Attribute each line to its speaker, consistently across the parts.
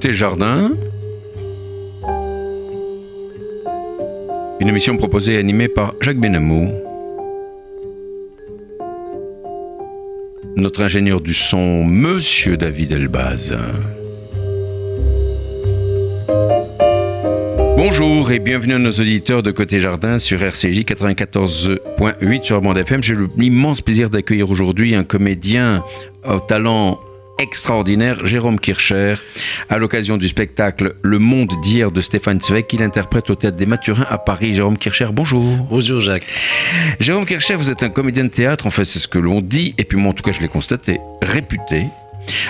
Speaker 1: Côté jardin, une émission proposée et animée par Jacques Benamou. Notre ingénieur du son, Monsieur David Elbaz. Bonjour et bienvenue à nos auditeurs de Côté Jardin sur RCJ 94.8 sur Bande FM. J'ai l'immense plaisir d'accueillir aujourd'hui un comédien au talent extraordinaire, Jérôme Kircher, à l'occasion du spectacle Le Monde d'hier de Stéphane Zweig, qu'il interprète au Théâtre des Mathurins à Paris. Jérôme Kircher, bonjour.
Speaker 2: Bonjour Jacques.
Speaker 1: Jérôme Kircher, vous êtes un comédien de théâtre, enfin c'est ce que l'on dit, et puis moi en tout cas je l'ai constaté, réputé.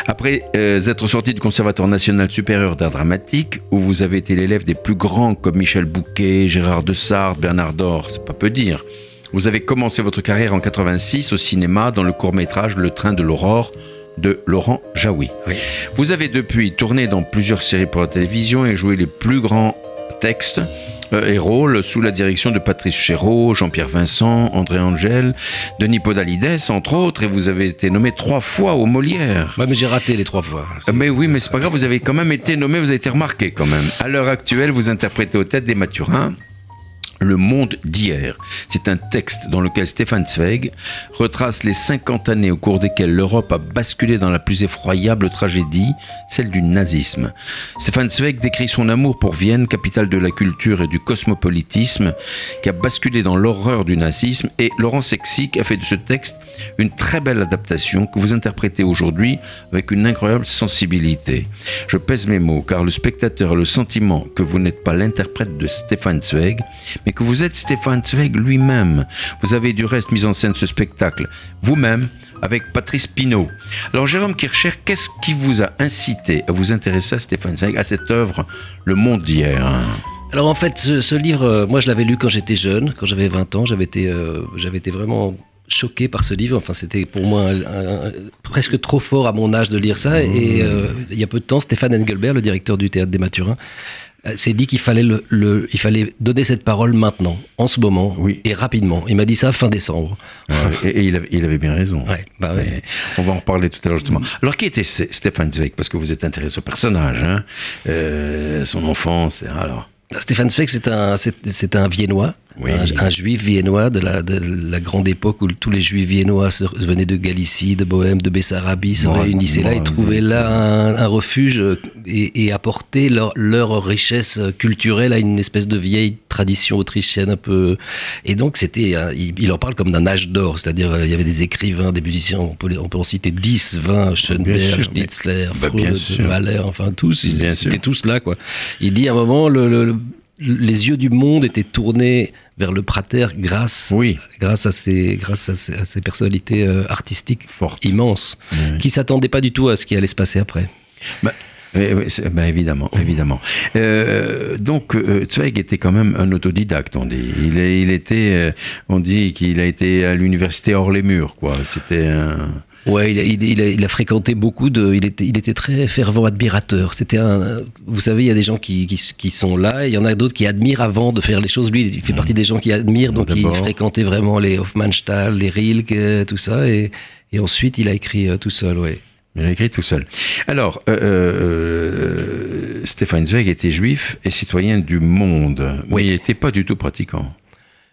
Speaker 1: Après euh, être sorti du Conservatoire national supérieur d'art dramatique, où vous avez été l'élève des plus grands comme Michel Bouquet, Gérard Dessart, Bernard Dor, c'est pas peu dire. Vous avez commencé votre carrière en 86 au cinéma dans le court-métrage Le Train de l'Aurore de Laurent Jaoui. Vous avez depuis tourné dans plusieurs séries pour la télévision et joué les plus grands textes euh, et rôles sous la direction de Patrice Chéreau, Jean-Pierre Vincent, André Angel, Denis Podalides, entre autres, et vous avez été nommé trois fois au Molière.
Speaker 2: Ouais, mais j'ai raté les trois fois.
Speaker 1: Euh, Mais oui, mais c'est pas grave, vous avez quand même été nommé, vous avez été remarqué quand même. À l'heure actuelle, vous interprétez aux têtes des Mathurins le monde d'hier. C'est un texte dans lequel Stéphane Zweig retrace les 50 années au cours desquelles l'Europe a basculé dans la plus effroyable tragédie, celle du nazisme. Stéphane Zweig décrit son amour pour Vienne, capitale de la culture et du cosmopolitisme, qui a basculé dans l'horreur du nazisme, et Laurent Sexic a fait de ce texte une très belle adaptation que vous interprétez aujourd'hui avec une incroyable sensibilité. Je pèse mes mots car le spectateur a le sentiment que vous n'êtes pas l'interprète de Stéphane Zweig, mais que vous êtes Stéphane Zweig lui-même. Vous avez du reste mis en scène ce spectacle vous-même avec Patrice Pinault. Alors Jérôme Kircher, qu'est-ce qui vous a incité à vous intéresser à Stéphane Zweig, à cette œuvre Le Monde d'hier?
Speaker 2: Alors en fait, ce, ce livre, euh, moi je l'avais lu quand j'étais jeune, quand j'avais 20 ans, j'avais été, euh, j'avais été vraiment choqué par ce livre. Enfin, c'était pour moi un- un- presque trop fort à mon âge de lire ça. Et euh, il y a peu de temps, Stéphane Engelbert, le directeur du théâtre des Mathurins, euh, s'est dit qu'il fallait, le, le- il fallait donner cette parole maintenant, en ce moment,
Speaker 1: Oui.
Speaker 2: et rapidement. Il m'a dit ça fin décembre.
Speaker 1: et, et il, avait, il avait bien raison.
Speaker 2: Ouais, bah ouais.
Speaker 1: On va en reparler tout à l'heure justement. Alors qui était Stéphane Zweig? Parce que vous êtes intéressé au personnage, hein Euh, son enfance, alors.
Speaker 2: Stéphane Zweig, c'est un, c'est un Viennois,
Speaker 1: Oui.
Speaker 2: un, un juif viennois de la, de la grande époque où tous les juifs viennois venaient de Galicie, de Bohème, de Bessarabie, se réunissaient là et trouvaient là un, un refuge euh, et, et apportaient leur, leur richesse culturelle à une espèce de vieille tradition autrichienne un peu. Et donc, c'était, il, il en parle comme d'un âge d'or, c'est-à-dire euh, il y avait des écrivains, des musiciens, on peut, on peut en citer 10, 20,
Speaker 1: Bien
Speaker 2: Schoenberg, Schnitzler,
Speaker 1: Bah,
Speaker 2: Freud. Mahler, enfin tous, ils étaient tous là, quoi. Il dit à un moment, le, le- le- les yeux du monde étaient tournés vers le Prater grâce,
Speaker 1: Oui.
Speaker 2: grâce à ces, grâce à ces, à ces personnalités euh, artistiques immenses,
Speaker 1: Oui.
Speaker 2: qui s'attendaient pas du tout à ce qui allait se passer après.
Speaker 1: Bah, bah, évidemment, évidemment. Euh, donc, euh, Zweig était quand même un autodidacte, on dit. Il, est- il était, on dit qu'il a été à l'université hors les murs, quoi. C'était un...
Speaker 2: Ouais, il a, il, il a, il a fréquenté beaucoup de. Il était, il était très fervent admirateur. C'était un. Vous savez, il y a des gens qui, qui, qui sont là, et il y en a d'autres qui admirent avant de faire les choses. Lui, il fait partie des gens qui admirent, donc il fréquentait vraiment les Hofmannsthal, les Rilke, tout ça, et, et ensuite il a écrit euh, tout seul, ouais.
Speaker 1: Il a écrit tout seul. Alors, euh, euh, Stéphane Zweig était juif et citoyen du monde.
Speaker 2: Oui.
Speaker 1: Mais il n'était pas du tout pratiquant.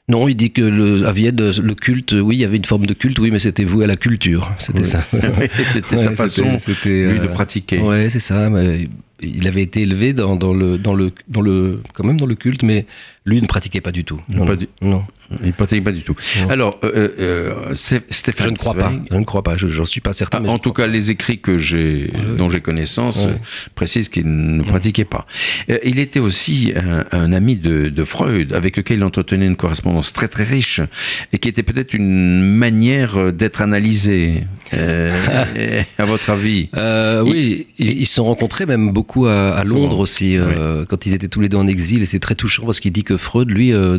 Speaker 2: Non, il dit que le, à Vienne, le culte, oui, il y avait une forme de culte, oui, mais c'était voué à la culture. C'était ça.
Speaker 1: C'était
Speaker 2: Ouais,
Speaker 1: sa façon, lui, de
Speaker 2: euh,
Speaker 1: pratiquer.
Speaker 2: Ouais, c'est ça. mais il avait été élevé dans, dans le, dans le, dans le, quand même dans le culte, mais lui ne pratiquait pas du tout. Non,
Speaker 1: Pas
Speaker 2: non,
Speaker 1: du-
Speaker 2: non.
Speaker 1: Il ne pratiquait pas du tout.
Speaker 2: Non.
Speaker 1: Alors, euh, euh, Sté- Stéphane
Speaker 2: Je ne crois pas. Je ne crois pas. Je j'en suis pas certain.
Speaker 1: Ah,
Speaker 2: mais
Speaker 1: en tout cas, les écrits que j'ai,
Speaker 2: Ouais.
Speaker 1: dont j'ai connaissance euh, précisent qu'il ne pratiquait pas. Euh, il était aussi un, un ami de, de Freud, avec lequel il entretenait une correspondance très très riche, et qui était peut-être une manière euh, d'être analysé. Euh, à votre avis?
Speaker 2: Euh, oui, ils se sont rencontrés même beaucoup à, à Londres aussi, euh, quand ils étaient tous les deux en exil. Et c'est très touchant parce qu'il dit que Freud, lui, euh,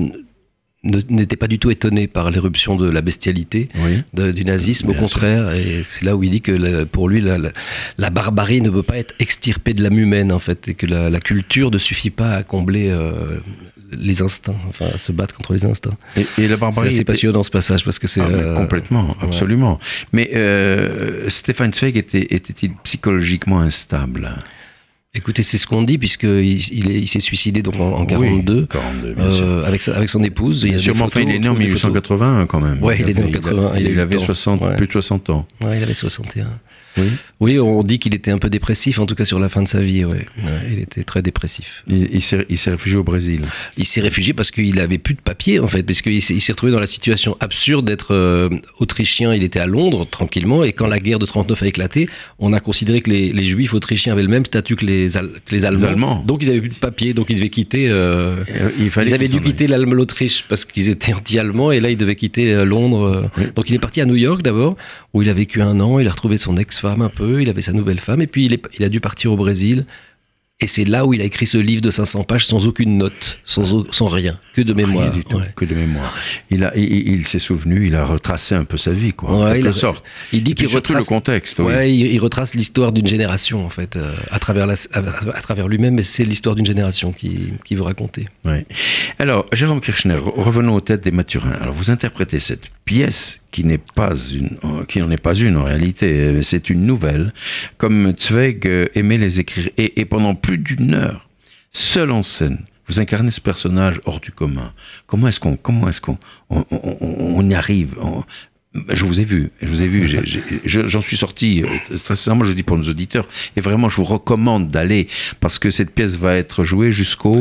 Speaker 2: n'était pas du tout étonné par l'éruption de la bestialité
Speaker 1: Oui.
Speaker 2: de- du nazisme,
Speaker 1: Bien
Speaker 2: au contraire. Et c'est là où il dit que la- pour lui, la, la- la barbarie ne peut pas être extirpée de l'âme humaine, en fait, et que la, culture ne suffit pas à combler euh, les instincts, enfin, à se battre contre les instincts.
Speaker 1: Et, et la
Speaker 2: C'est
Speaker 1: barbarie. était-
Speaker 2: passionnant ce passage parce que c'est.
Speaker 1: Ah,
Speaker 2: euh,
Speaker 1: complètement, absolument. Mais euh, Stéphane Zweig était, était-il psychologiquement instable?
Speaker 2: Écoutez, c'est ce qu'on dit, puisqu'il il, il s'est suicidé donc en, en 42,
Speaker 1: Oui, 42, bien sûr.
Speaker 2: euh, avec, avec son épouse. Il y a
Speaker 1: Bien
Speaker 2: des
Speaker 1: sûr, mais enfin,
Speaker 2: photos,
Speaker 1: il est né en
Speaker 2: on trouve des photos.
Speaker 1: 1881 quand même.
Speaker 2: Ouais, il est né en
Speaker 1: avait-
Speaker 2: 80, il
Speaker 1: Il, il avait
Speaker 2: temps.
Speaker 1: 60,
Speaker 2: Ouais.
Speaker 1: plus de 60 ans.
Speaker 2: Ouais, il avait 61.
Speaker 1: Oui.
Speaker 2: Oui, on dit qu'il était un peu dépressif, en tout cas sur la fin de sa vie. Ouais. Ouais, il était très dépressif.
Speaker 1: Il, il s'est il s'est réfugié au Brésil.
Speaker 2: Il s'est réfugié parce qu'il avait plus de papier, en fait, parce qu'il s'est il s'est retrouvé dans la situation absurde d'être euh, autrichien. Il était à Londres, tranquillement, et quand la guerre de 39 a éclaté, on a considéré que les, les juifs autrichiens avaient le même statut que les, que les Allemands.
Speaker 1: Allemands.
Speaker 2: Donc ils avaient plus de papier, donc ils devaient quitter. euh,
Speaker 1: Euh, Il fallait
Speaker 2: ils avaient dû quitter l'Autriche parce qu'ils étaient anti-allemands et là ils devaient quitter Londres.
Speaker 1: Oui.
Speaker 2: Donc il est parti à New York d'abord où il a vécu un an. Il a retrouvé son ex-femme un peu. Il avait sa nouvelle femme et puis il, est- il a dû partir au Brésil. Et c'est là où il a écrit ce livre de 500 pages sans aucune note, sans, rien, que de
Speaker 1: Rien
Speaker 2: mémoire.
Speaker 1: du tout,
Speaker 2: Ouais.
Speaker 1: que de mémoire. Il, a, il, il s'est souvenu, il a retracé un peu sa vie, quoi,
Speaker 2: Ouais, il a-
Speaker 1: sorte.
Speaker 2: Il dit qu'il
Speaker 1: surtout le
Speaker 2: retrace,
Speaker 1: contexte. oui.
Speaker 2: il, il retrace l'histoire d'une génération en fait, euh, à travers, la- à, à travers lui-même, mais c'est l'histoire d'une génération qui, qui veut raconter.
Speaker 1: Alors, Jérôme Kirchner, re- revenons aux têtes des Mathurins. Alors, vous interprétez cette pièce qui n'est pas une, qui n'en est pas une en réalité. Euh, C'est une nouvelle, comme Zweig euh, aimait les écrire. Et, pendant plus d'une heure, seul en scène, vous incarnez ce personnage hors du commun. Comment est-ce qu'on, comment est-ce qu'on, on, y arrive? Je vous ai vu, je vous ai vu, j'en suis sorti, euh, très sincèrement, je dis pour nos auditeurs, et vraiment, je vous recommande d'aller, parce que cette pièce va être jouée jusqu'au...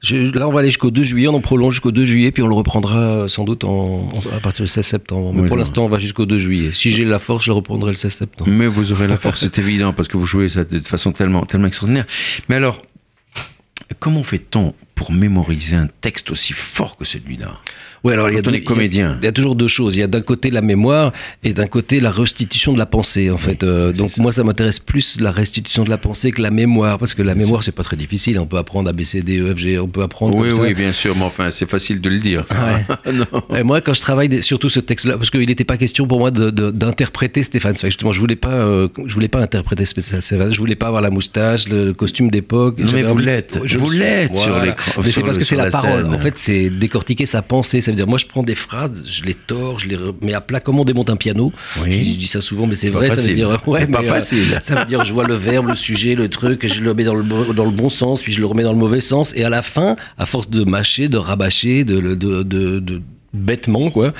Speaker 2: Je- là, on va aller jusqu'au 2 juillet, on en prolonge jusqu'au 2 juillet, puis on le reprendra euh, sans doute en, en- à partir du 16 septembre. Mais
Speaker 1: Oui,
Speaker 2: pour l'instant, on va jusqu'au 2 juillet. Si j'ai la force, je reprendrai le 16 septembre.
Speaker 1: Mais vous aurez la force, c'est évident, parce que vous jouez ça de façon tellement, tellement extraordinaire. Mais alors, comment fait-on pour mémoriser un texte aussi fort que celui-là?
Speaker 2: Oui, alors il y a
Speaker 1: on est comédien.
Speaker 2: Il y, a toujours deux choses. Il y a d'un côté la mémoire et d'un côté la restitution de la pensée. En fait, Euh, donc
Speaker 1: ça.
Speaker 2: moi, ça m'intéresse plus la restitution de la pensée que la mémoire, parce que la mémoire, c'est pas très difficile. On peut apprendre A, B, C, D, E, F, G. On peut apprendre.
Speaker 1: Oui,
Speaker 2: comme ça.
Speaker 1: oui, bien sûr, mais enfin, c'est facile de le dire. ça.
Speaker 2: Et moi, quand je travaille des- surtout ce texte-là, parce qu'il n'était pas question pour moi d'interpréter Stéphane Zweig. Justement, je voulais pas, euh, je voulais pas interpréter Stéphane. Je voulais pas avoir la moustache, le costume d'époque.
Speaker 1: Non, mais vous l'êtes.
Speaker 2: Je
Speaker 1: Vous l'êtes sur l'écran-
Speaker 2: Mais c'est parce que c'est la, parole. En fait, c'est décortiquer sa pensée. Ça veut dire, moi, je prends des phrases, je les tords, je les mets à plat comme on démonte un piano.
Speaker 1: Oui.
Speaker 2: Je, je dis ça souvent, mais c'est vrai. Ça veut dire, ouais,
Speaker 1: pas
Speaker 2: euh,
Speaker 1: facile.
Speaker 2: ça veut dire, je vois le verbe, le sujet, le truc, je le mets dans le, bo- dans le bon sens, puis je le remets dans le mauvais sens. Et à la fin, à force de mâcher, de rabâcher, de, de, de, de- de- bêtement, quoi,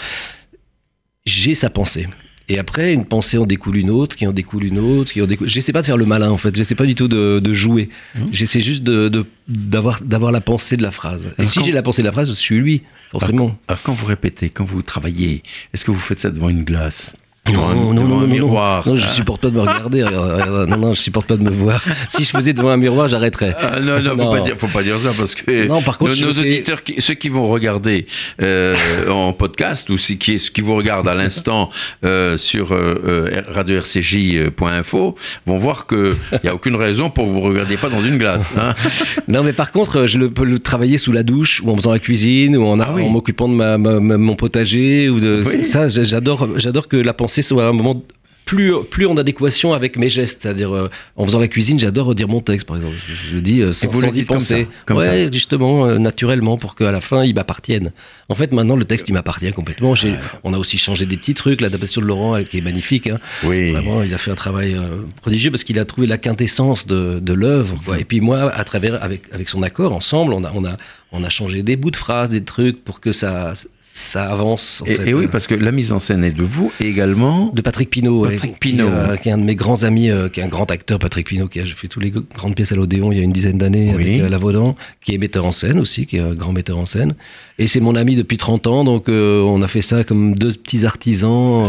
Speaker 2: j'ai sa pensée. Et après, une pensée en découle une autre, qui en découle une autre, qui en découle. J'essaie pas de faire le malin, en fait. J'essaie pas du tout de, de jouer.
Speaker 1: Mmh.
Speaker 2: J'essaie juste de, d'avoir, d'avoir la pensée de la phrase. Et
Speaker 1: Alors
Speaker 2: si j'ai la pensée de la phrase, je suis lui, forcément.
Speaker 1: Alors, quand vous répétez, quand vous travaillez, est-ce que vous faites ça devant une glace?
Speaker 2: Non, non, non,
Speaker 1: un
Speaker 2: non,
Speaker 1: miroir
Speaker 2: non, je supporte pas de me regarder. regarde, regarde, non, non, je supporte pas de me voir. Si je faisais devant un miroir, j'arrêterais.
Speaker 1: Ah, non, non,
Speaker 2: Non.
Speaker 1: Faut, pas dire, faut pas dire ça parce que
Speaker 2: Non, par contre,
Speaker 1: nos, nos
Speaker 2: fais-
Speaker 1: auditeurs, qui- ceux qui vont regarder euh, en podcast ou ceux qui, ceux qui vous regardent à l'instant euh, sur euh, euh, radio-rcj.info vont voir qu'il n'y a aucune raison pour que vous ne regardiez pas dans une glace. hein.
Speaker 2: Non, mais par contre, je le, peux le travailler sous la douche, ou en faisant la cuisine, ou en,
Speaker 1: Ah oui.
Speaker 2: en m'occupant de ma, ma- ma- mon potager, ou de
Speaker 1: Oui.
Speaker 2: ça. j'a- J'adore, j'adore que la pensée soit un moment plus, plus en adéquation avec mes gestes. C'est-à-dire, euh, en faisant la cuisine, j'adore redire mon texte, par exemple. Je dis euh, sans,
Speaker 1: vous
Speaker 2: sans y
Speaker 1: dites comme
Speaker 2: penser.
Speaker 1: ça, comme
Speaker 2: ouais, justement, euh, naturellement, pour qu'à la fin, il m'appartienne. En fait, maintenant, le texte, il m'appartient complètement. J'ai, on a aussi changé des petits trucs. L'adaptation de Laurent, elle, qui est magnifique. hein.
Speaker 1: Oui.
Speaker 2: Vraiment, il a fait un travail euh, prodigieux parce qu'il a trouvé la quintessence de, de l'œuvre. quoi. Et puis moi, à travers, avec, avec son accord, ensemble, on a, on, a, on a changé des bouts de phrases, des trucs pour que ça, ça avance. en
Speaker 1: Et,
Speaker 2: fait.
Speaker 1: et oui,
Speaker 2: Euh,
Speaker 1: parce que la mise en scène est de vous et également.
Speaker 2: de Patrick ouais,
Speaker 1: Patrick
Speaker 2: qui,
Speaker 1: Pinot.
Speaker 2: euh, qui est un de mes grands amis, euh, qui est un grand acteur, Patrick Pinot, qui a fait toutes les grandes pièces à l'Odéon il y a une dizaine d'années
Speaker 1: Oui.
Speaker 2: avec euh, qui est metteur en scène aussi, qui est un grand metteur en scène. Et c'est mon ami depuis 30 ans, donc on a fait ça comme deux petits artisans.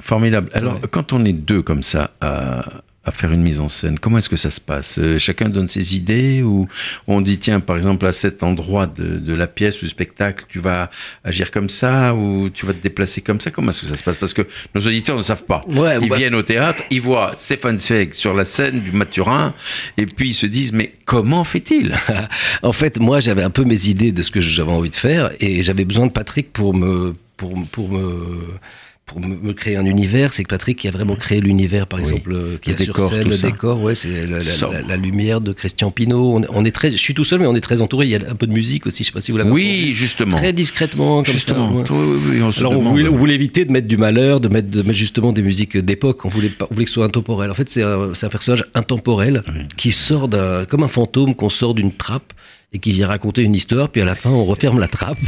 Speaker 1: Formidable. Alors,
Speaker 2: Ouais.
Speaker 1: quand on est deux comme ça à, à faire une mise en scène, comment est-ce que ça se passe Euh, Chacun donne ses idées ou on dit, tiens, par exemple, à cet endroit de, de la pièce ou du spectacle, tu vas agir comme ça ou tu vas te déplacer comme ça? Comment est-ce que ça se passe? Parce que nos auditeurs ne savent pas.
Speaker 2: Ouais,
Speaker 1: ils
Speaker 2: bah-
Speaker 1: viennent au théâtre, ils voient Stéphane Zweig sur la scène du Mathurin et puis ils se disent, mais comment fait-il?
Speaker 2: En fait, moi, j'avais un peu mes idées de ce que j'avais envie de faire et j'avais besoin de Patrick pour me, pour, pour me, pour me, créer un univers, c'est que Patrick qui a vraiment créé l'univers, par
Speaker 1: Oui.
Speaker 2: exemple, euh, qui
Speaker 1: Le
Speaker 2: a sur scène le
Speaker 1: ça.
Speaker 2: décor, ouais, c'est la, la-
Speaker 1: Sobre.
Speaker 2: la- la lumière de Christian Pinault. On, est- on est très, je suis tout seul, mais on est très entouré. Il y a un peu de musique aussi. Je sais pas si vous l'avez
Speaker 1: Oui,
Speaker 2: entendu.
Speaker 1: justement.
Speaker 2: Très discrètement, comme
Speaker 1: Justement.
Speaker 2: ça. ouais.
Speaker 1: Oui, oui, on
Speaker 2: Alors on voulait, on voulait éviter de mettre du malheur, de mettre, de mettre justement des musiques d'époque. On voulait, pas, on voulait que ce soit intemporel. En fait, c'est un, personnage intemporel qui sort d'un, comme un fantôme qu'on sort d'une trappe et qui vient raconter une histoire. Puis à la fin, on referme la trappe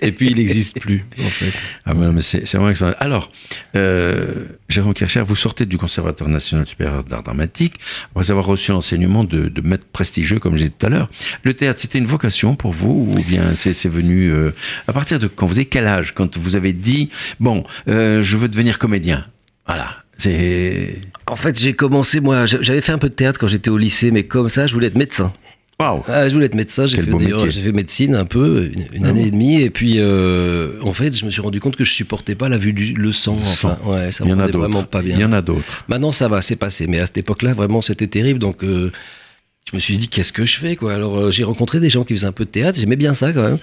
Speaker 2: et puis il n'existe plus. En fait.
Speaker 1: Ah, mais, mais c'est vraiment excellent. Alors, euh, Jérôme Kircher, vous sortez du Conservatoire national supérieur d'art dramatique après avoir reçu l'enseignement de, de maîtres prestigieux, comme j'ai dit tout à l'heure. Le théâtre, c'était une vocation pour vous ou bien c'est venu euh, à partir de quand? Vous avez quel âge Quand vous avez dit, bon, euh, je veux devenir comédien. Voilà.
Speaker 2: En fait, j'ai commencé moi. j'a- J'avais fait un peu de théâtre quand j'étais au lycée, mais comme ça, je voulais être médecin. Ah, je voulais être médecin, j'ai fait, fait médecine un peu, une, une
Speaker 1: Ah
Speaker 2: année
Speaker 1: bon
Speaker 2: et demie, et puis euh, en fait, je me suis rendu compte que je supportais pas la vue du le sang. Enfin, ouais, ça
Speaker 1: Il y
Speaker 2: me
Speaker 1: en a
Speaker 2: rendait vraiment
Speaker 1: d'autres.
Speaker 2: pas bien.
Speaker 1: Il y en a d'autres.
Speaker 2: Maintenant, ça va, c'est passé, mais à cette époque-là, vraiment, c'était terrible. Donc, euh, je me suis dit, qu'est-ce que je fais, quoi? Alors, euh, j'ai rencontré des gens qui faisaient un peu de théâtre, j'aimais bien ça quand même.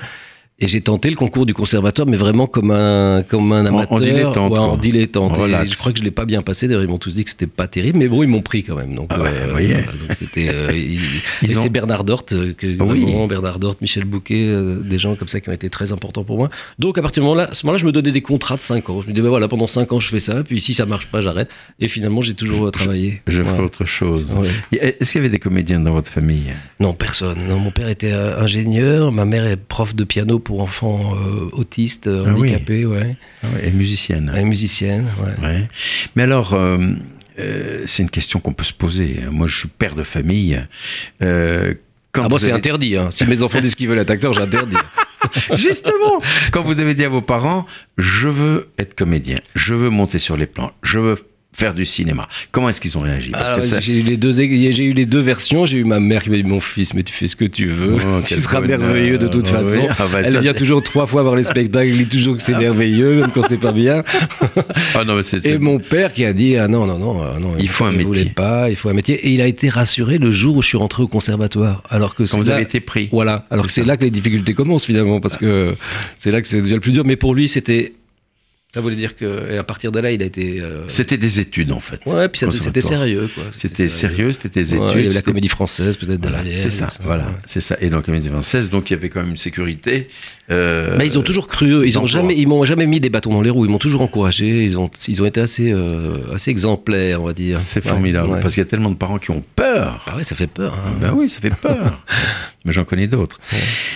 Speaker 2: Et j'ai tenté le concours du conservatoire, mais vraiment comme un, comme un
Speaker 1: En- en
Speaker 2: amateur.
Speaker 1: dilettante,
Speaker 2: ouais, en dilettante. Je crois que je l'ai pas bien passé. D'ailleurs, ils m'ont tous dit que c'était pas terrible, mais bon, ils m'ont pris quand même. Donc,
Speaker 1: Ah ouais,
Speaker 2: euh, voilà, c'était. euh, et
Speaker 1: ont-
Speaker 2: c'est Bernard Dort, euh, que,
Speaker 1: Ah oui.
Speaker 2: vraiment, Bernard Dort, Michel Bouquet, euh, des gens comme ça qui ont été très importants pour moi. Donc à partir du moment-là, ce moment-là, je me donnais des contrats de 5 ans. Je me disais, ben voilà, pendant 5 ans, je fais ça, puis si ça marche pas, j'arrête. Et finalement, j'ai toujours euh, travaillé.
Speaker 1: Je ferai
Speaker 2: Ouais.
Speaker 1: autre chose.
Speaker 2: Ouais.
Speaker 1: Est-ce qu'il y avait des comédiens dans votre famille?
Speaker 2: Non, personne. Non, mon père était ingénieur, ma mère est prof de piano pour enfants euh, autistes,
Speaker 1: Ah oui.
Speaker 2: handicapés, ouais.
Speaker 1: Ah ouais, Et musicienne
Speaker 2: est musicienne, ouais.
Speaker 1: Ouais. Mais alors, euh, euh, c'est une question qu'on peut se poser. Moi, je suis père de famille. Quand
Speaker 2: Ah bon, c'est interdit. Hein. Si mes enfants disent qu'ils veulent être acteurs, j'interdis.
Speaker 1: Justement, quand vous avez dit à vos parents, je veux être comédien, je veux monter sur les plans, je veux faire du cinéma. Comment est-ce qu'ils ont réagi? Ça-
Speaker 2: j'ai eu les deux, j'ai eu les deux versions. J'ai eu ma mère qui m'a dit mon fils, mais tu fais ce que tu veux,
Speaker 1: Oh,
Speaker 2: tu seras
Speaker 1: bonheur.
Speaker 2: merveilleux de toute
Speaker 1: Oui.
Speaker 2: façon.
Speaker 1: Ah bah,
Speaker 2: Elle
Speaker 1: ça,
Speaker 2: vient toujours trois fois voir les spectacles, elle dit toujours que c'est merveilleux, même quand c'est pas bien.
Speaker 1: Ah non, mais c'était-
Speaker 2: Et mon père qui a dit ah non non non non
Speaker 1: Il faut un
Speaker 2: voulait
Speaker 1: métier.
Speaker 2: pas, il faut un métier. Et il a été rassuré le jour où je suis rentré au conservatoire, alors que
Speaker 1: quand vous
Speaker 2: là-
Speaker 1: avez été pris.
Speaker 2: Voilà, alors que
Speaker 1: C'est
Speaker 2: c'est là que les difficultés commencent finalement, parce que c'est là que c'est déjà le plus dur. Mais pour lui, c'était. Ça voulait dire que. Et à partir de là, il a été. euh,
Speaker 1: C'était des études, en fait.
Speaker 2: Ouais, puis c'était sérieux, quoi.
Speaker 1: C'était sérieux, c'était des études.
Speaker 2: Ouais, il y avait la comédie française, peut-être
Speaker 1: Voilà,
Speaker 2: derrière.
Speaker 1: c'est ça, voilà,
Speaker 2: ouais.
Speaker 1: c'est ça. Et donc, comédie française, donc il y avait quand même une sécurité. euh,
Speaker 2: Bah, ils ont toujours cru, eux. ils ont jamais, ils m'ont jamais mis des bâtons dans les roues. Ils m'ont toujours encouragé. Ils ont, ils ont été assez, euh, assez exemplaires, on va dire.
Speaker 1: C'est formidable,
Speaker 2: ouais.
Speaker 1: parce qu'il y a tellement de parents qui ont peur.
Speaker 2: Ah ouais, ça fait peur. hein.
Speaker 1: Ben oui, ça fait peur. Mais j'en connais d'autres.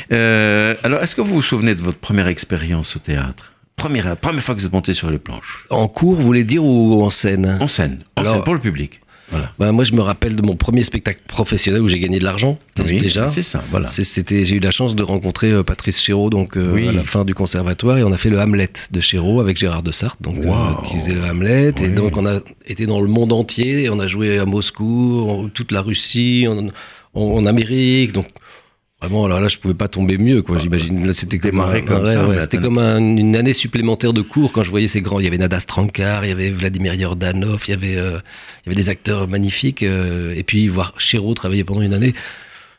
Speaker 1: Alors, est-ce que vous vous souvenez de votre première expérience au théâtre? Première, première fois que vous êtes monté sur les planches
Speaker 2: En cours, vous voulez dire ou en scène?
Speaker 1: En scène. En
Speaker 2: Alors-
Speaker 1: scène pour le public. Voilà.
Speaker 2: Bah, moi, je me rappelle de mon premier spectacle professionnel où j'ai gagné de l'argent.
Speaker 1: Oui,
Speaker 2: déjà.
Speaker 1: C'est ça, voilà.
Speaker 2: C'était, j'ai eu la chance de rencontrer euh, Patrice Chéreau donc euh,
Speaker 1: Oui.
Speaker 2: à la fin du conservatoire et on a fait le Hamlet de Chéreau avec Gérard de Sarthe donc euh,
Speaker 1: Wow.
Speaker 2: qui faisait le Hamlet et donc on a été dans le monde entier et on a joué à Moscou, en toute la Russie, en, en- en Amérique donc vraiment alors là je pouvais pas tomber mieux quoi j'imagine là c'était comme,
Speaker 1: Démarrer
Speaker 2: un-
Speaker 1: comme
Speaker 2: ouais,
Speaker 1: ça,
Speaker 2: ouais,
Speaker 1: mais
Speaker 2: c'était
Speaker 1: attends.
Speaker 2: comme un- une année supplémentaire de cours quand je voyais ces grands il y avait Nada Strankar il y avait Vladimir Yordanov il y avait euh, il y avait des acteurs magnifiques euh, et puis voir Chéreau travailler pendant une année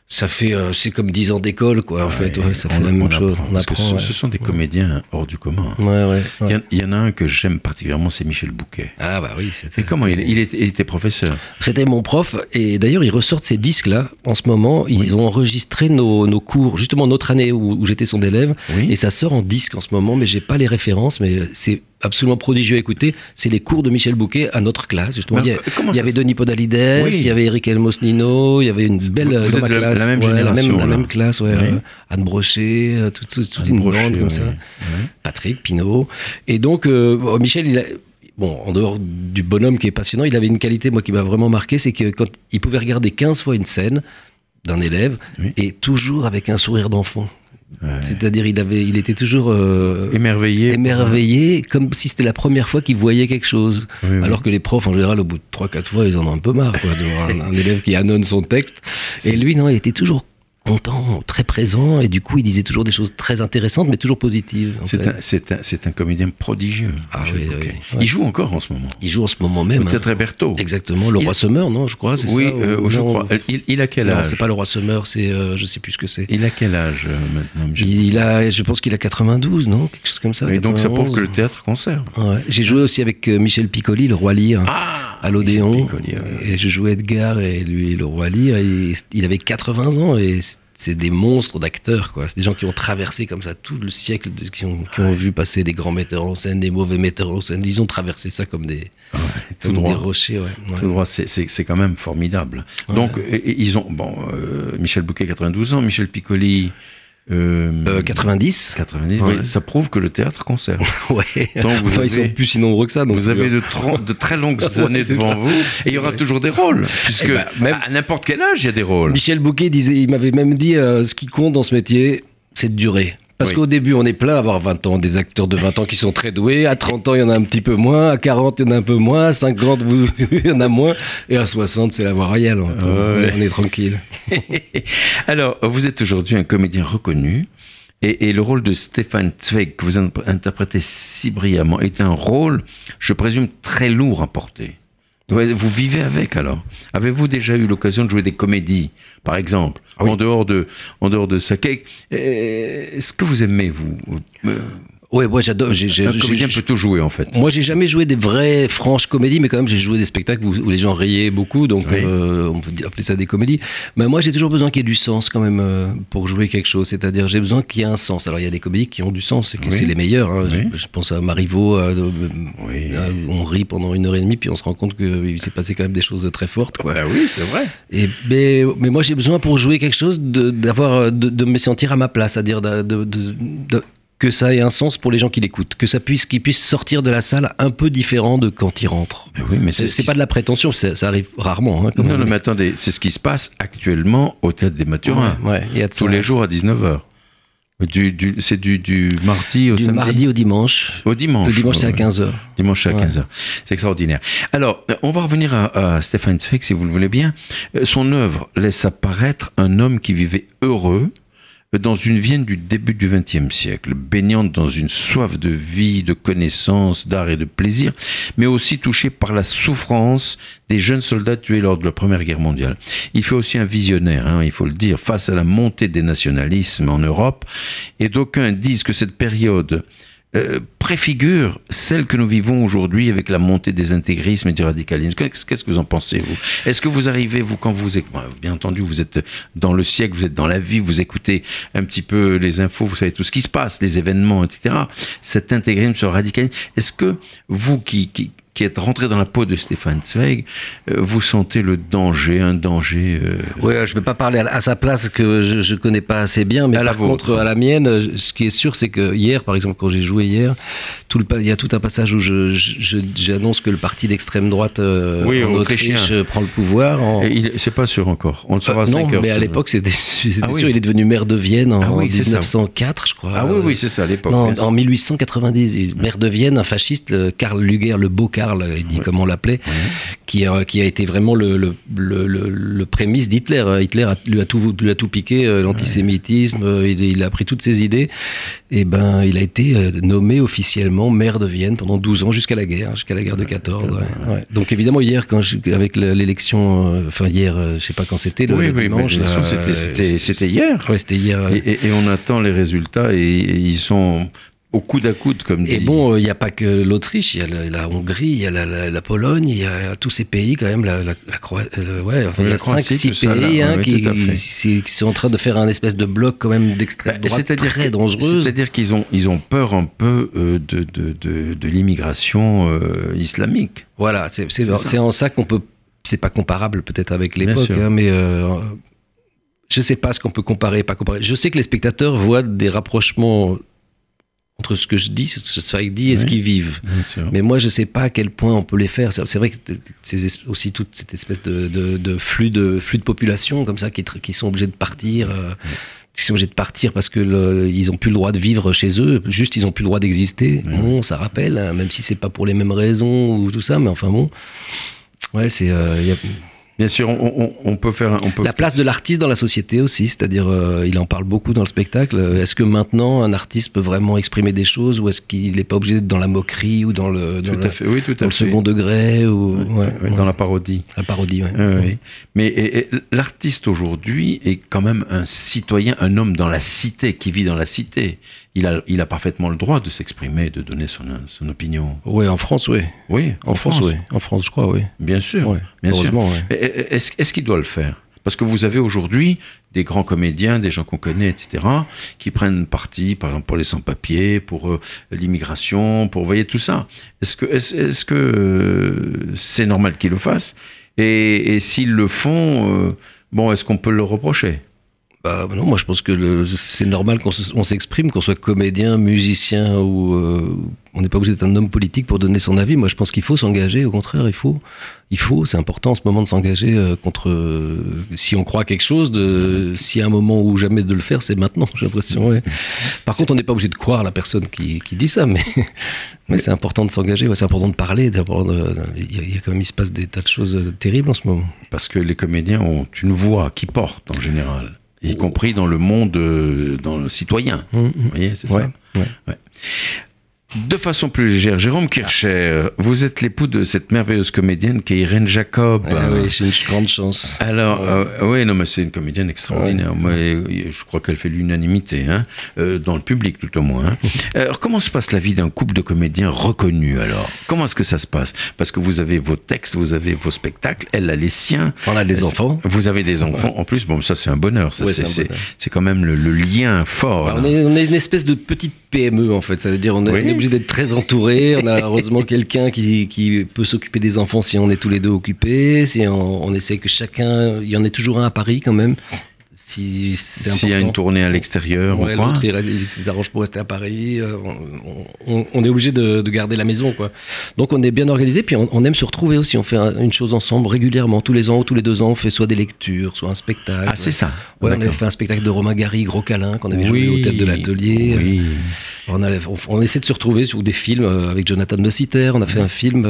Speaker 2: ça fait euh, c'est comme 10 ans d'école quoi en fait ouais, ça
Speaker 1: on-
Speaker 2: fait la même chose
Speaker 1: apprend,
Speaker 2: on apprend
Speaker 1: ce,
Speaker 2: ouais.
Speaker 1: ce sont des comédiens hors du commun.
Speaker 2: ouais ouais,
Speaker 1: Il y en- Il y, en a un que j'aime particulièrement, c'est Michel Bouquet.
Speaker 2: ah bah oui c'était
Speaker 1: comment il, il était, il était professeur
Speaker 2: C'était mon prof, et d'ailleurs, ils ressortent ces disques-là en ce moment. Ils ont enregistré nos, nos cours, justement notre année où, où j'étais son élève,
Speaker 1: Oui.
Speaker 2: et ça sort en disque en ce moment, mais j'ai pas les références, mais c'est absolument prodigieux à écouter. C'est les cours de Michel Bouquet à notre classe, justement. Il y, a-
Speaker 1: comment
Speaker 2: il y avait Denis Podalides,
Speaker 1: Oui.
Speaker 2: il y avait Eric Elmos Nino, il y avait une belle
Speaker 1: Vous-
Speaker 2: euh,
Speaker 1: vous
Speaker 2: dans
Speaker 1: êtes
Speaker 2: ma
Speaker 1: la-
Speaker 2: classe.
Speaker 1: la même
Speaker 2: ouais, la
Speaker 1: génération,
Speaker 2: même, la même classe, ouais.
Speaker 1: Oui.
Speaker 2: euh, Anne Brochet, euh, toute, toute, toute
Speaker 1: Anne
Speaker 2: une
Speaker 1: Brochet,
Speaker 2: bande comme ça. Patrick Pinot. Et donc, euh, bon, Michel, il a, bon, en dehors du bonhomme qui est passionnant, il avait une qualité, moi, qui m'a vraiment marqué, c'est que quand il pouvait regarder 15 fois une scène d'un élève,
Speaker 1: Oui.
Speaker 2: et toujours avec un sourire d'enfant.
Speaker 1: Ouais.
Speaker 2: C'est-à-dire, il avait, il était toujours euh,
Speaker 1: Émerveillé.
Speaker 2: émerveillé, comme si c'était la première fois qu'il voyait quelque chose.
Speaker 1: Oui, oui.
Speaker 2: Alors que les profs, en général, au bout de 3-4 fois, ils en ont un peu marre, quoi, de voir un, un élève qui annonce son texte. Et lui, non, il était toujours content, très présent, et du coup, il disait toujours des choses très intéressantes, mais toujours positives.
Speaker 1: C'est un, un, un, comédien prodigieux.
Speaker 2: Ah, oui, oui,
Speaker 1: oui, Il joue encore en ce moment.
Speaker 2: Il joue en ce moment même.
Speaker 1: Peut-être hein. Berthaud.
Speaker 2: Exactement, le roi Summer, non, je crois, c'est
Speaker 1: oui,
Speaker 2: ça
Speaker 1: euh, je crois. Il, il, a quel âge
Speaker 2: Non, c'est pas le roi Summer, c'est, euh, je sais plus ce que c'est.
Speaker 1: Il a quel âge euh, maintenant
Speaker 2: il, a, je pense qu'il a 92, non Quelque chose comme ça.
Speaker 1: Et donc ça prouve que le théâtre conserve.
Speaker 2: J'ai joué aussi avec euh, Michel Piccoli, le roi Lear,
Speaker 1: ah,
Speaker 2: à l'Odéon. Et je jouais Edgar et lui, le roi Lear. Et il avait 80 ans et c'est des monstres d'acteurs, quoi. C'est des gens qui ont traversé comme ça tout le siècle, qui, ont, qui ont, vu passer des grands metteurs en scène, des mauvais metteurs en scène. Ils ont traversé ça comme des,
Speaker 1: ouais,
Speaker 2: tout
Speaker 1: droit.
Speaker 2: des rochers. Ouais.
Speaker 1: Tout droit, c'est quand même formidable. Donc, ils ont, bon, euh, Michel Bouquet, 92 ans, Michel Piccoli,
Speaker 2: euh, euh, 90.
Speaker 1: 90, ouais. oui, ça prouve que le théâtre conserve.
Speaker 2: ouais.
Speaker 1: Donc vous
Speaker 2: enfin,
Speaker 1: avez,
Speaker 2: ils sont plus si nombreux que ça. Donc
Speaker 1: vous avez de, de, très longues années devant ça. vous, et il y aura
Speaker 2: vrai.
Speaker 1: toujours des rôles, puisque
Speaker 2: ben, même...
Speaker 1: à n'importe quel âge il y a des rôles.
Speaker 2: Michel Bouquet disait, il m'avait même dit, euh, ce qui compte dans ce métier, c'est de durer. Parce oui. qu'au début, on est plein à avoir 20 ans, des acteurs de 20 ans qui sont très doués. À 30 ans, il y en a un petit peu moins. À 40, il y en a un peu moins. À 50, vous, il y en a moins. Et à 60, c'est la voie royale. On, ouais. on est tranquille.
Speaker 1: Alors, vous êtes aujourd'hui un comédien reconnu. Et, et, le rôle de Stéphane Zweig, que vous interprétez si brillamment, est un rôle, je présume, très lourd à porter. Vous vivez avec alors. Avez-vous déjà eu l'occasion de jouer des comédies, par exemple, ah oui. en, dehors de, en dehors de ça Est-ce que vous aimez, vous?
Speaker 2: Ouais, moi j'adore.
Speaker 1: Un comédien peut tout jouer en fait.
Speaker 2: Moi j'ai jamais joué des vraies franches comédies, mais quand même j'ai joué des spectacles où, où, les gens riaient beaucoup, donc oui. euh, on peut appeler ça des comédies. Mais moi j'ai toujours besoin qu'il y ait du sens quand même euh, pour jouer quelque chose, c'est-à-dire j'ai besoin qu'il y ait un sens. Alors il y a des comédies qui ont du sens, et que oui. c'est les meilleures. Hein. Oui. Je, je, pense à Marivaux, euh, on rit pendant une heure et demie, puis on se rend compte qu'il s'est passé quand même des choses très fortes. Quoi.
Speaker 1: Bah oui, c'est vrai.
Speaker 2: Et, mais, mais moi j'ai besoin pour jouer quelque chose d'avoir de, de, me sentir à ma place, c'est-à-dire de, de que ça ait un sens pour les gens qui l'écoutent, que ça puisse, qu'ils puissent sortir de la salle un peu différent de quand ils rentrent.
Speaker 1: Mais oui, mais c'est,
Speaker 2: c'est pas de la prétention, ça arrive rarement. Hein,
Speaker 1: non, non, mais attendez, c'est ce qui se passe actuellement au théâtre des Mathurins,
Speaker 2: ouais, ouais,
Speaker 1: tous les jours à 19h. Du, du, c'est du, du, mardi au
Speaker 2: du
Speaker 1: samedi
Speaker 2: mardi au dimanche.
Speaker 1: Au dimanche.
Speaker 2: Le dimanche, c'est à 15h.
Speaker 1: Dimanche, c'est à 15h. C'est extraordinaire. Alors, on va revenir à, à Stéphane Zweig, si vous le voulez bien. Son œuvre laisse apparaître un homme qui vivait heureux, dans une Vienne du début du XXe siècle, baignante dans une soif de vie, de connaissances, d'art et de plaisir, mais aussi touchée par la souffrance des jeunes soldats tués lors de la Première Guerre mondiale. Il fait aussi un visionnaire, hein, il faut le dire, face à la montée des nationalismes en Europe, et d'aucuns disent que cette période euh, préfigure celle que nous vivons aujourd'hui avec la montée des intégrismes et du radicalisme. Qu'est-ce que vous en pensez, vous? Est-ce que vous arrivez, vous, quand vous... Bien entendu, vous êtes dans le siècle, vous êtes dans la vie, vous écoutez un petit peu les infos, vous savez tout ce qui se passe, les événements, etc. Cet intégrisme, ce radicalisme, est-ce que vous qui, qui qui êtes rentré dans la peau de Stéphane Zweig, euh, vous sentez le danger, un danger euh...
Speaker 2: Oui, je ne vais pas parler à, sa place que je ne connais pas assez bien, mais
Speaker 1: à
Speaker 2: par contre, à la mienne, ce qui est sûr, c'est que hier, par exemple, quand j'ai joué hier, tout le, il y a tout un passage où j'annonce que le parti d'extrême droite euh,
Speaker 1: oui,
Speaker 2: en Autriche prend le pouvoir. En...
Speaker 1: C'est pas sûr encore, on le saura à
Speaker 2: euh,
Speaker 1: 5
Speaker 2: non,
Speaker 1: heures.
Speaker 2: mais à l'époque, c'était ah, oui. sûr, il est devenu maire de Vienne en,
Speaker 1: ah, oui,
Speaker 2: 1904, je crois.
Speaker 1: Ah oui, oui, c'est ça, à l'époque.
Speaker 2: En 1890, maire de Vienne, un fasciste, Karl Luger, le beau Karl, il dit comment
Speaker 1: oui.
Speaker 2: qui, a, qui a été vraiment le, le, le, le prémisse d'Hitler. Hitler a, lui, a tout, lui a tout piqué, euh, l'antisémitisme, euh, il, il, a pris toutes ses idées. Et ben, il a été euh, nommé officiellement maire de Vienne pendant 12 ans jusqu'à la guerre, jusqu'à la guerre de 14. Ouais, ouais. Donc évidemment, hier, quand je, avec l'élection, enfin hier, je sais pas quand c'était, le,
Speaker 1: oui,
Speaker 2: dimanche.
Speaker 1: Oui, c'était hier.
Speaker 2: Ouais, c'était hier.
Speaker 1: Et, et, et, on attend les résultats et, et ils sont au coude à coude, comme dit.
Speaker 2: Et bon, il euh, n'y a pas que l'Autriche, il y a la, la, Hongrie, il y a la, la, la Pologne, il y a tous ces pays quand même, la, Croatie, euh, ouais, enfin, il y a 5-6 pays hein, qui, qui, qui, sont en train de faire un espèce de bloc quand même d'extrême bah, droite très dangereux.
Speaker 1: C'est-à-dire qu'ils ont, ils ont peur un peu euh, de, de, de, de l'immigration euh, islamique.
Speaker 2: Voilà, c'est en ça qu'on peut, c'est pas comparable peut-être avec l'époque, hein, mais euh, je sais pas ce qu'on peut comparer, pas comparer. Je sais que les spectateurs voient des rapprochements entre ce que je dis, ce que Zweig dit et oui, ce qu'ils vivent. Mais moi, je ne sais pas à quel point on peut les faire. C'est vrai que c'est aussi toute cette espèce de, de, de, flux de flux de population comme ça qui, qui sont obligés de partir. Euh, qui sont obligés de partir parce que le, ils ont plus le droit de vivre chez eux, juste ils ont plus le droit d'exister. Oui. Bon, ça rappelle, hein, même si c'est pas pour les mêmes raisons ou tout ça, mais enfin bon, ouais, c'est. Euh,
Speaker 1: Bien sûr, on, on- on peut faire. On peut
Speaker 2: La place de l'artiste dans la société aussi, c'est-à-dire, euh, il en parle beaucoup dans le spectacle. Euh, Est-ce que maintenant un artiste peut vraiment exprimer des choses ou est-ce qu'il n'est pas obligé d'être dans la moquerie ou dans le, dans
Speaker 1: Tout
Speaker 2: le,
Speaker 1: à fait. Oui, tout
Speaker 2: dans
Speaker 1: à
Speaker 2: le
Speaker 1: fait.
Speaker 2: second degré ou
Speaker 1: ouais,
Speaker 2: ouais.
Speaker 1: Dans la parodie.
Speaker 2: la parodie ouais.
Speaker 1: Ah oui. Mais l'artiste aujourd'hui est quand même un citoyen, un homme dans la cité, qui vit dans la cité. Il a, il a parfaitement le droit de s'exprimer, de donner son, son opinion.
Speaker 2: Ouais, en France, oui.
Speaker 1: Oui,
Speaker 2: En, France, oui. En France, je crois, oui.
Speaker 1: Bien sûr.
Speaker 2: Ouais,
Speaker 1: bien sûr. et- Est-ce qu'il doit le faire? Parce que vous avez aujourd'hui des grands comédiens, des gens qu'on connaît, etc., qui prennent parti, par exemple, pour les sans-papiers, pour euh, l'immigration, pour, vous voyez, tout ça. Est-ce que euh, c'est normal qu'ils le fassent Et, et s'ils le font, euh, bon, est-ce qu'on peut le reprocher?
Speaker 2: Bah, non, moi je pense que c'est normal qu'on se- on s'exprime, qu'on soit comédien, musicien ou euh, on n'est pas obligé d'être un homme politique pour donner son avis. Moi je pense qu'il faut s'engager. Au contraire, il faut, il faut. C'est important en ce moment de s'engager euh, contre. euh, si on croit à quelque chose, de, y a un moment où jamais de le faire, c'est maintenant. J'ai l'impression. Par contre, on n'est pas obligé de croire la personne qui, dit ça, mais c'est important de s'engager. c'est important de parler. Il y, a- quand même, il se passe des tas de choses terribles en ce moment.
Speaker 1: Parce que les comédiens ont une voix qui porte en général, y compris dans le monde, euh, dans le citoyen.
Speaker 2: Hum.
Speaker 1: Vous voyez, c'est
Speaker 2: Ouais,
Speaker 1: ça.
Speaker 2: ouais.
Speaker 1: De façon plus légère, Jérôme Kircher, vous êtes l'époux de cette merveilleuse comédienne qui est Irène Jacob.
Speaker 2: Ah oui, j'ai une grande chance.
Speaker 1: Alors, euh, oui, non, mais c'est une comédienne extraordinaire. Moi, euh, je crois qu'elle fait l'unanimité, hein, euh, dans le public tout au moins. hein. Alors, comment se passe la vie d'un couple de comédiens reconnus alors? Comment est-ce que ça se passe? Parce que vous avez vos textes, vous avez vos spectacles, elle a les siens.
Speaker 2: On a des enfants.
Speaker 1: Vous avez des enfants en plus? Bon, ça c'est un bonheur. Ça, c'est,
Speaker 2: c'est
Speaker 1: c'est, c'est quand même le, le lien fort. Là.
Speaker 2: on, est, on est une espèce de petite PME en fait, ça veut dire on est,
Speaker 1: Oui.
Speaker 2: on est obligé d'être très entouré, on a heureusement quelqu'un qui, qui peut s'occuper des enfants si on est tous les deux occupés, si on, on essaie que chacun, il y en ait toujours un à Paris quand même, si c'est
Speaker 1: S'il y a une tournée à l'extérieur
Speaker 2: Ouais,
Speaker 1: ou quoi.
Speaker 2: l'autre, il, reste- il s'arrange pour rester à Paris. euh, On, on- on est obligé de, de garder la maison, quoi. Donc on est bien organisé, puis on, on aime se retrouver aussi. On fait un- une chose ensemble régulièrement, tous les ans ou tous les deux ans. On fait soit des lectures, soit un spectacle.
Speaker 1: Ah, c'est ça.
Speaker 2: Ouais, on avait fait un spectacle de Romain Gary, Gros Câlin, qu'on avait joué aux têtes de l'atelier.
Speaker 1: Oui.
Speaker 2: On, avait- on, on essaie de se retrouver sur des films euh, avec Jonathan De Sitter. On a fait un film.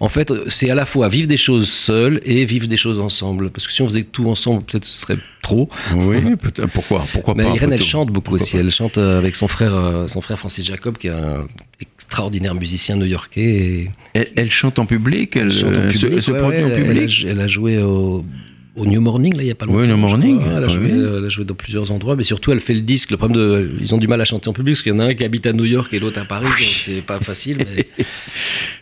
Speaker 2: En fait, euh, c'est à la fois vivre des choses seules et vivre des choses ensemble. Parce que si on faisait tout ensemble, peut-être ce serait trop.
Speaker 1: Oui, peut-être. Pourquoi Pourquoi
Speaker 2: Mais
Speaker 1: pas
Speaker 2: Irène, elle chante beaucoup
Speaker 1: Pourquoi
Speaker 2: aussi. Elle chante euh, avec son frère, euh, son frère Francis Jacob, qui est un extraordinaire musicien new-yorkais. et
Speaker 1: Elle, elle chante en public. Elle,
Speaker 2: Elle chante en
Speaker 1: se-
Speaker 2: public,
Speaker 1: se
Speaker 2: ouais,
Speaker 1: produit
Speaker 2: ouais,
Speaker 1: en
Speaker 2: elle-
Speaker 1: public.
Speaker 2: Elle, a, elle a joué au, au New Morning, là, il n'y a pas longtemps.
Speaker 1: Oui, New Morning,
Speaker 2: crois. Elle a, joué, euh, elle a joué dans plusieurs endroits, mais surtout, elle fait le disque. Le problème de. Ils ont du mal à chanter en public, parce qu'il y en a un qui habite à New York et l'autre à Paris, donc c'est pas facile. Mais,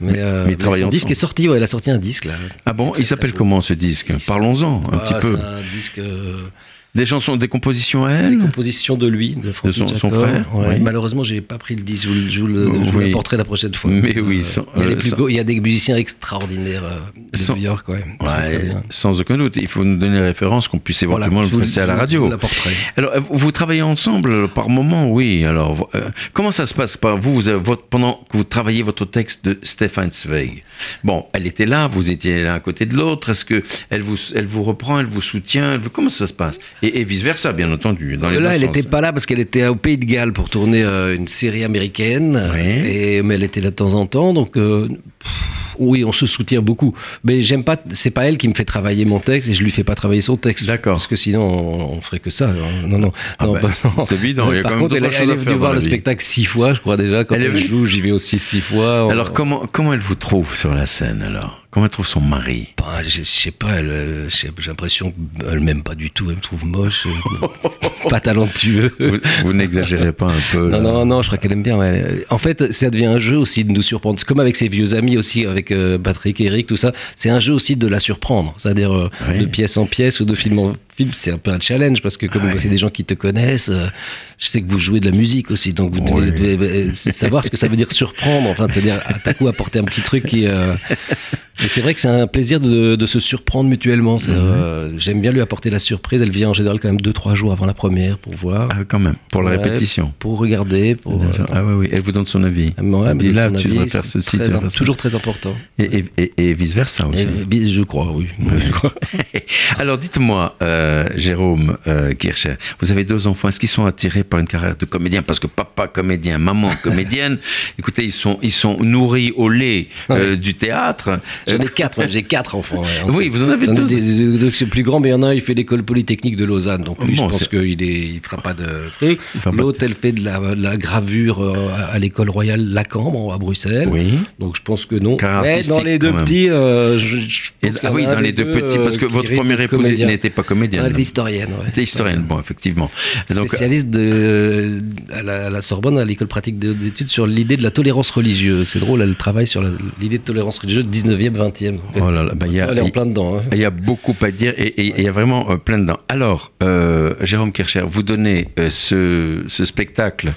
Speaker 2: mais, euh,
Speaker 1: Mais
Speaker 2: son disque est sorti, ouais, elle a sorti un disque, là.
Speaker 1: Ah bon Il s'appelle comment ce disque? Parlons-en un
Speaker 2: Ah,
Speaker 1: petit peu.
Speaker 2: C'est un disque. euh,
Speaker 1: Des chansons, des compositions à
Speaker 2: des
Speaker 1: elle
Speaker 2: compositions de lui, de Francis
Speaker 1: son- son frère,
Speaker 2: Ouais.
Speaker 1: oui.
Speaker 2: Malheureusement, j'ai pas pris le disque. Je vous, le- je vous
Speaker 1: Oui.
Speaker 2: l'apporterai la prochaine fois.
Speaker 1: Mais
Speaker 2: Euh,
Speaker 1: oui, sans-
Speaker 2: il, y a des
Speaker 1: euh,
Speaker 2: plus
Speaker 1: sans-
Speaker 2: beaux- il y a des musiciens extraordinaires euh, de
Speaker 1: Sans-
Speaker 2: New York, ouais.
Speaker 1: Ouais, sans aucun doute. Il faut nous donner les références qu'on puisse éventuellement le passer à la radio. Alors, euh, vous travaillez ensemble euh, par moment, oui. Alors, euh, comment ça se passe par vous, vous avez votre- pendant que vous travaillez votre texte de Stefan Zweig? Bon, elle était là, vous étiez l'un à côté de l'autre. Est-ce que elle vous, elle vous reprend, elle vous soutient? Elle vous- Comment ça se passe? Et, vice versa, bien entendu. Dans les
Speaker 2: Là, elle n'était pas là parce qu'elle était au Pays de Galles pour tourner euh, une série américaine.
Speaker 1: Oui.
Speaker 2: Et, mais elle était là de temps en temps. Donc, euh, oui, on se soutient beaucoup. Mais j'aime pas. C'est pas elle qui me fait travailler mon texte et je lui fais pas travailler son texte.
Speaker 1: D'accord.
Speaker 2: Parce que sinon, on, on ferait que ça. Non, non.
Speaker 1: Ah
Speaker 2: non,
Speaker 1: ben,
Speaker 2: pas- non.
Speaker 1: c'est évident,
Speaker 2: Par
Speaker 1: quand
Speaker 2: contre, elle, elle est venue voir le
Speaker 1: vie.
Speaker 2: spectacle six fois, je crois déjà. Quand
Speaker 1: Elle
Speaker 2: joue, j'y vais aussi six fois.
Speaker 1: Alors, comment, comment elle vous trouve sur la scène, alors? Comment elle trouve son mari
Speaker 2: Bah, je, je sais pas, elle, euh, j'ai l'impression qu'elle m'aime pas du tout, elle me trouve moche, euh, pas talentueux.
Speaker 1: Vous, vous n'exagérez pas un peu là
Speaker 2: Non, non, non, je crois qu'elle aime bien. En fait, ça devient un jeu aussi de nous surprendre. C'est comme avec ses vieux amis aussi, avec euh, Patrick, Eric, tout ça. C'est un jeu aussi de la surprendre. C'est-à-dire euh,
Speaker 1: Oui.
Speaker 2: de pièce en pièce ou de film en film. C'est un peu un challenge parce que comme
Speaker 1: Ouais.
Speaker 2: c'est des gens qui te connaissent, euh, je sais que vous jouez de la musique aussi. Donc vous devez,
Speaker 1: Oui.
Speaker 2: devez, savoir ce que ça veut dire surprendre. Enfin, c'est-à-dire à ta coup apporter un petit truc qui. Et c'est vrai que c'est un plaisir de, de se surprendre mutuellement. C'est, euh, J'aime bien lui apporter la surprise. Elle vient en général quand même 2-3 jours avant la première pour voir,
Speaker 1: Ah, quand même, pour la
Speaker 2: Ouais,
Speaker 1: répétition.
Speaker 2: pour regarder. Pour, euh,
Speaker 1: Ah oui, oui, elle vous donne son avis.
Speaker 2: ah, ouais,
Speaker 1: Elle dit là, tu
Speaker 2: avis,
Speaker 1: devrais faire ceci,
Speaker 2: très toujours très important.
Speaker 1: Et, et- et- et vice-versa aussi.
Speaker 2: Et, je crois, oui. Je crois.
Speaker 1: Alors dites-moi, euh, Jérôme Kircher, vous avez deux enfants, est-ce qu'ils sont attirés par une carrière de comédien? Parce que papa comédien, maman comédienne, écoutez, ils sont, ils sont nourris au lait du théâtre.
Speaker 2: Je J'en ai quatre, j'ai quatre enfants.
Speaker 1: Oui, vous en avez tous.
Speaker 2: des- des- C'est plus grand, mais il y en a un, il fait l'école polytechnique de Lausanne, donc lui,
Speaker 1: Bon,
Speaker 2: je pense qu'il il fera pas de truc.
Speaker 1: De-
Speaker 2: L'autre, elle fait de la, gravure euh, à, à l'école royale Lacambre à Bruxelles.
Speaker 1: Oui.
Speaker 2: Donc je pense que non. Mais dans les deux petits, euh, je, je pense
Speaker 1: ah oui, dans les deux petits, parce que
Speaker 2: euh,
Speaker 1: votre première épouse n'était pas comédienne.
Speaker 2: Elle était historienne, ouais.
Speaker 1: Elle était historienne, bon, effectivement. Donc,
Speaker 2: Spécialiste de, à, la, à la Sorbonne, à l'école pratique de- d'études sur l'idée de la tolérance religieuse. C'est drôle, elle travaille sur l'idée de tolérance religieuse 19e, 20e. en fait.
Speaker 1: Oh là là, bah, il y a-
Speaker 2: elle est en plein dedans. hein.
Speaker 1: Il y a beaucoup à dire et il y a vraiment euh, plein dedans. Alors, euh, Jérôme Kircher, vous donnez euh, ce, ce spectacle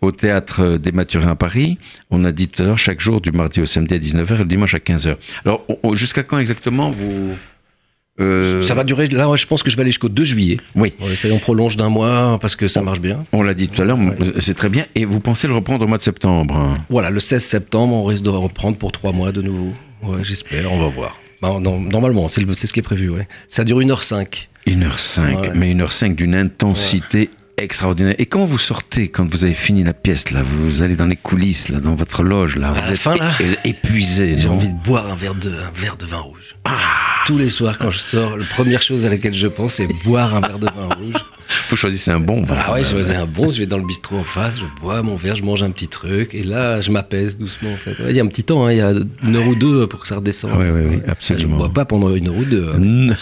Speaker 1: au théâtre euh, des Mathurins à Paris. On a dit tout à l'heure, chaque jour, du mardi au samedi à 19h et le dimanche à 15h. Alors, jusqu'à quand exactement vous. euh,
Speaker 2: Ça va durer, là, ouais, je pense que je vais aller jusqu'au 2 juillet.
Speaker 1: Oui,
Speaker 2: On, prolonge d'un mois parce que ça marche bien.
Speaker 1: on l'a dit tout à l'heure, c'est très bien. Et vous pensez le reprendre au mois de septembre hein?
Speaker 2: Voilà, le 16 septembre, on risque de reprendre pour trois mois de nouveau. Ouais, j'espère, on va voir. Bah, non, normalement, c'est le- c'est ce qui est prévu. Ouais. Ça dure 1h05.
Speaker 1: 1h05,
Speaker 2: Ouais.
Speaker 1: mais 1h05 d'une intensité extraordinaire. Et quand vous sortez, quand vous avez fini la pièce, là, vous allez dans les coulisses, là, dans votre loge, là,
Speaker 2: À
Speaker 1: vous
Speaker 2: la
Speaker 1: êtes
Speaker 2: fin, là
Speaker 1: épuisé.
Speaker 2: J'ai envie de boire un verre de, un verre de vin rouge. Tous les soirs, quand je sors, la première chose à laquelle je pense, c'est boire un verre de vin rouge.
Speaker 1: Vous choisissez un bon. vin.
Speaker 2: Ah ouais, je faisais un bon, je vais dans le bistrot en face, je bois mon verre, je mange un petit truc, et là, je m'apaise doucement, en fait. Il y a un petit temps, hein, il y a une heure ou deux pour que ça redescende.
Speaker 1: Oui, oui, oui,
Speaker 2: Je
Speaker 1: absolument.
Speaker 2: ne bois pas pendant une heure ou deux. hein.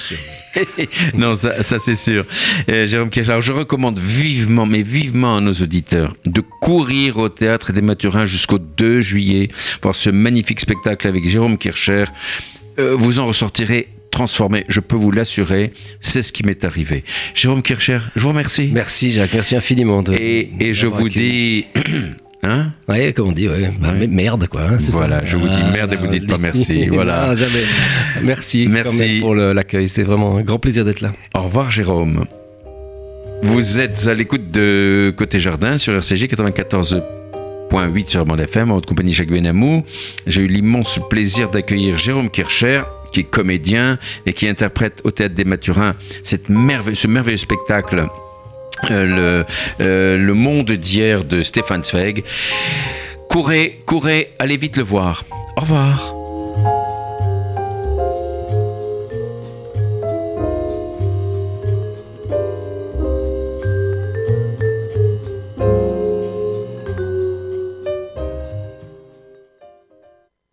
Speaker 1: Non, ça, ça, c'est sûr. Euh, Jérôme Kircher, alors je recommande vivement, mais vivement à nos auditeurs de courir au théâtre des Mathurins jusqu'au 2 juillet, voir ce magnifique spectacle avec Jérôme Kircher. Euh, vous en ressortirez transformé, je peux vous l'assurer, c'est ce qui m'est arrivé. Jérôme Kircher, je vous remercie.
Speaker 2: Merci Jacques, merci infiniment. De,
Speaker 1: Et, et je vous
Speaker 2: accueilli.
Speaker 1: dis... Hein
Speaker 2: Ouais, comme on dit, ouais. Bah,
Speaker 1: Ouais.
Speaker 2: merde, quoi. hein,
Speaker 1: Voilà,
Speaker 2: ça.
Speaker 1: je vous dis merde et vous dites pas merci, voilà.
Speaker 2: Non, jamais. Merci,
Speaker 1: Merci.
Speaker 2: pour l'accueil. C'est vraiment un grand plaisir d'être là.
Speaker 1: Au revoir Jérôme. Vous êtes à l'écoute de Côté Jardin sur RCG 94.8 sur Bande FM en votre compagnie Jacques Benamou. J'ai eu l'immense plaisir d'accueillir Jérôme Kircher qui est comédien et qui interprète au Théâtre des Mathurins cette merveille- ce merveilleux spectacle euh, le, euh, le monde d'hier de Stéphane Zweig. Courez, courez, allez vite le voir. Au revoir.